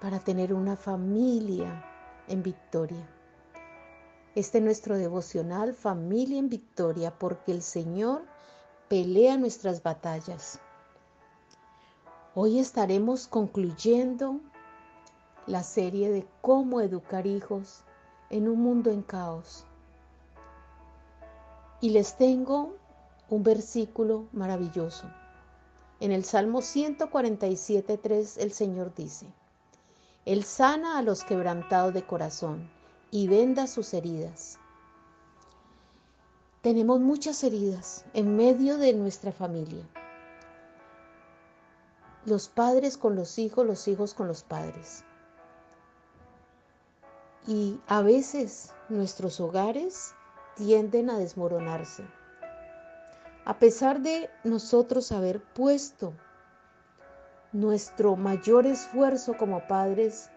para tener una familia en victoria. Este es nuestro devocional Familia en Victoria porque el Señor pelea nuestras batallas. Hoy estaremos concluyendo la serie de cómo educar hijos en un mundo en caos. Y les tengo un versículo maravilloso. En el Salmo 147.3 el Señor dice, Él sana a los quebrantados de corazón y venda sus heridas. Tenemos muchas heridas en medio de nuestra familia. Los padres con los hijos, los hijos con los padres. Y a veces nuestros hogares tienden a desmoronarse a pesar de nosotros haber puesto nuestro mayor esfuerzo como padres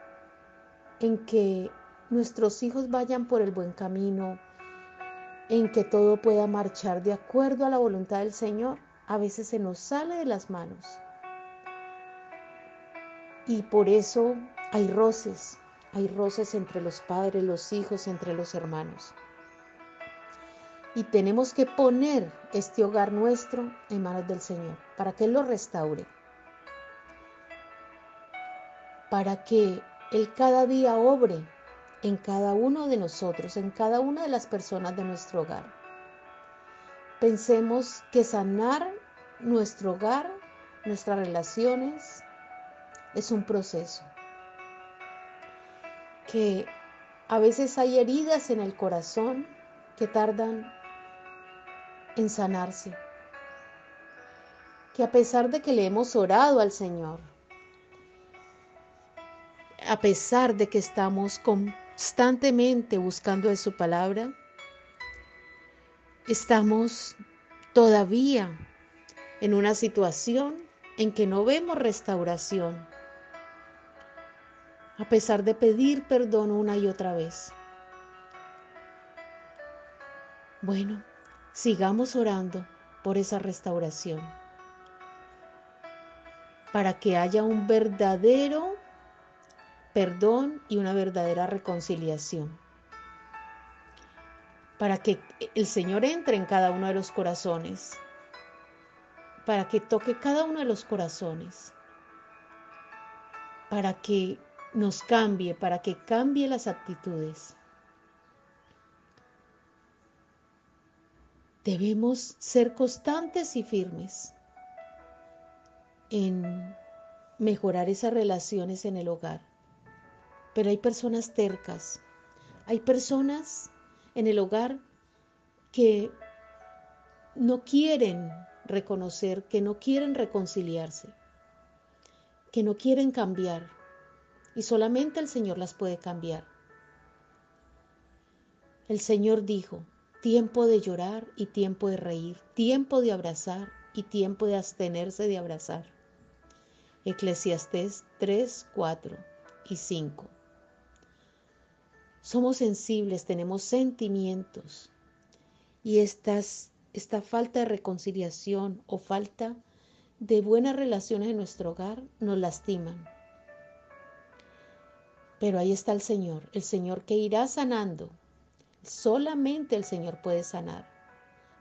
en que nuestros hijos vayan por el buen camino, en que todo pueda marchar de acuerdo a la voluntad del Señor, a veces se nos sale de las manos. Y por eso hay roces, hay roces entre los padres, los hijos, entre los hermanos. Y tenemos que poner este hogar nuestro en manos del Señor para que Él lo restaure. Para que Él cada día obre en cada uno de nosotros, en cada una de las personas de nuestro hogar. Pensemos que sanar nuestro hogar, nuestras relaciones, es un proceso. Que a veces hay heridas en el corazón que tardan en sanarse. Que a pesar de que le hemos orado al Señor, a pesar de que estamos constantemente buscando de su palabra, estamos todavía en una situación en que no vemos restauración, a pesar de pedir perdón una y otra vez. Bueno, sigamos orando por esa restauración, para que haya un verdadero perdón y una verdadera reconciliación, para que el Señor entre en cada uno de los corazones, para que toque cada uno de los corazones, para que nos cambie, para que cambie las actitudes. Debemos ser constantes y firmes en mejorar esas relaciones en el hogar. Pero hay personas tercas, hay personas en el hogar que no quieren reconocer, que no quieren reconciliarse, que no quieren cambiar y solamente el Señor las puede cambiar. El Señor dijo, tiempo de llorar y tiempo de reír, tiempo de abrazar y tiempo de abstenerse de abrazar. Eclesiastés 3, 4 y 5. Somos sensibles, tenemos sentimientos y estas, esta falta de reconciliación o falta de buenas relaciones en nuestro hogar nos lastiman. Pero ahí está el Señor, el Señor que irá sanando Solamente el Señor puede sanar.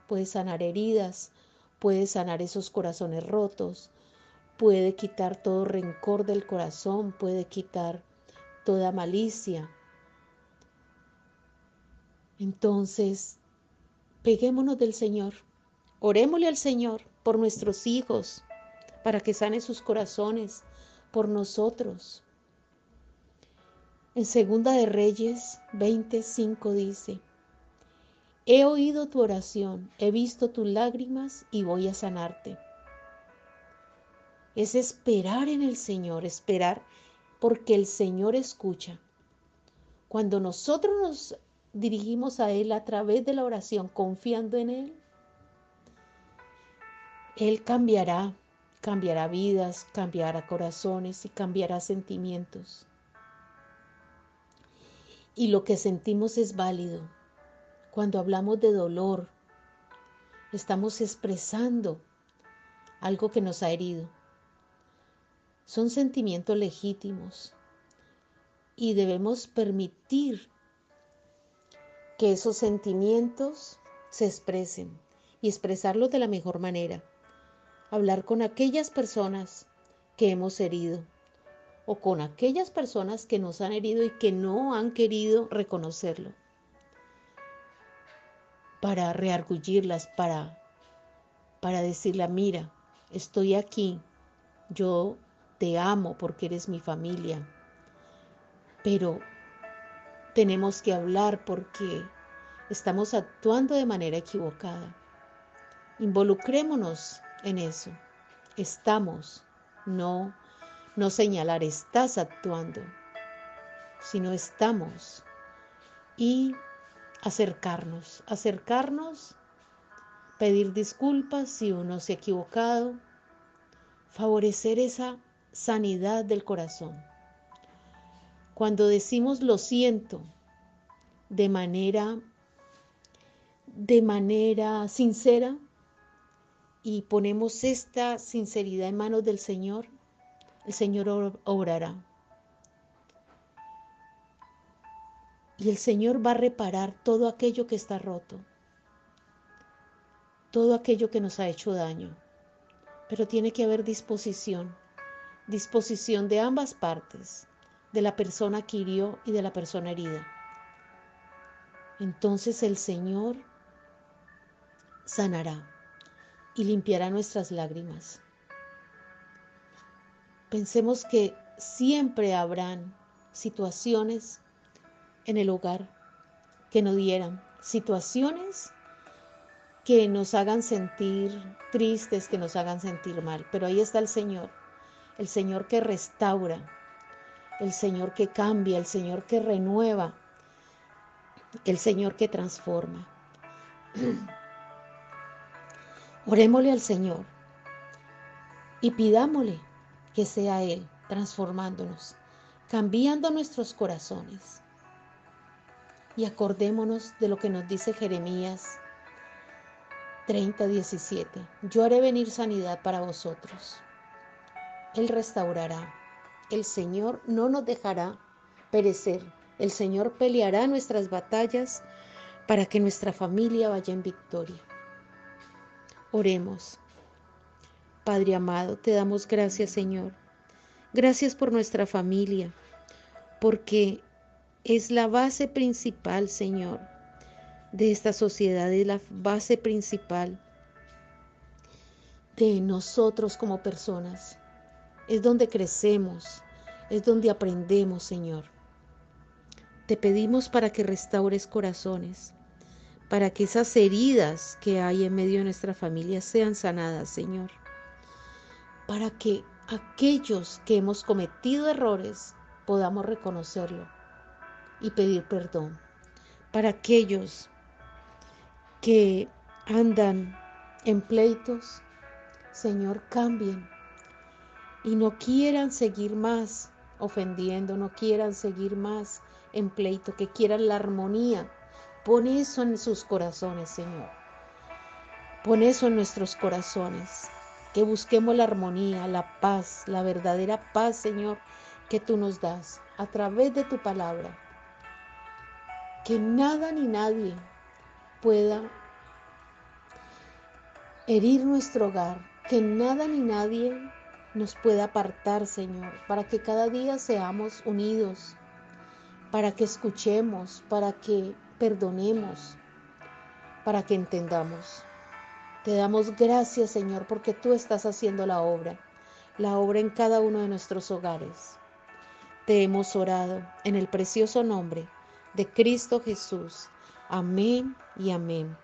Puede sanar heridas, puede sanar esos corazones rotos, puede quitar todo rencor del corazón, puede quitar toda malicia. Entonces, peguémonos del Señor, orémosle al Señor por nuestros hijos, para que sane sus corazones, por nosotros. En Segunda de Reyes 25 dice, He oído tu oración, he visto tus lágrimas y voy a sanarte. Es esperar en el Señor, esperar porque el Señor escucha. Cuando nosotros nos dirigimos a Él a través de la oración, confiando en Él, Él cambiará, cambiará vidas, cambiará corazones y cambiará sentimientos. Y lo que sentimos es válido. Cuando hablamos de dolor, estamos expresando algo que nos ha herido. Son sentimientos legítimos y debemos permitir que esos sentimientos se expresen y expresarlos de la mejor manera. Hablar con aquellas personas que hemos herido o con aquellas personas que nos han herido y que no han querido reconocerlo. Para reargullirlas, para, para decirle, mira, estoy aquí, yo te amo porque eres mi familia, pero tenemos que hablar porque estamos actuando de manera equivocada. Involucrémonos en eso. Estamos, no, no señalar, estás actuando, sino estamos. Y acercarnos, acercarnos, pedir disculpas si uno se ha equivocado, favorecer esa sanidad del corazón. Cuando decimos lo siento de manera de manera sincera y ponemos esta sinceridad en manos del Señor, el Señor obrará. Y el Señor va a reparar todo aquello que está roto, todo aquello que nos ha hecho daño. Pero tiene que haber disposición, disposición de ambas partes, de la persona que hirió y de la persona herida. Entonces el Señor sanará y limpiará nuestras lágrimas. Pensemos que siempre habrán situaciones en el hogar que nos dieran, situaciones que nos hagan sentir tristes, que nos hagan sentir mal, pero ahí está el Señor, el Señor que restaura, el Señor que cambia, el Señor que renueva, el Señor que transforma. Orémosle al Señor y pidámosle que sea Él transformándonos, cambiando nuestros corazones. Y acordémonos de lo que nos dice Jeremías 30, 17. Yo haré venir sanidad para vosotros. Él restaurará el Señor no nos dejará perecer. El Señor peleará nuestras batallas para que nuestra familia vaya en victoria. Oremos. Padre amado, te damos gracias, Señor. Gracias por nuestra familia, porque es la base principal, Señor, de esta sociedad, es la base principal de nosotros como personas es donde crecemos, es donde aprendemos, Señor. Te pedimos para que restaures corazones, para que esas heridas que hay en medio de nuestra familia sean sanadas, Señor. Para que aquellos que hemos cometido errores podamos reconocerlo y pedir perdón. Para aquellos que andan en pleitos, Señor, cambien y no quieran seguir más ofendiendo, no quieran seguir más en pleito, que quieran la armonía. Pon eso en sus corazones, Señor. Pon eso en nuestros corazones. Que busquemos la armonía, la paz, la verdadera paz, Señor, que tú nos das a través de tu palabra. Que nada ni nadie pueda herir nuestro hogar, que nada ni nadie nos pueda apartar, Señor, para que cada día seamos unidos, para que escuchemos, para que perdonemos, para que entendamos. Te damos gracias, Señor, porque tú estás haciendo la obra, la obra en cada uno de nuestros hogares. Te hemos orado en el precioso nombre de Cristo Jesús. Amén y amén.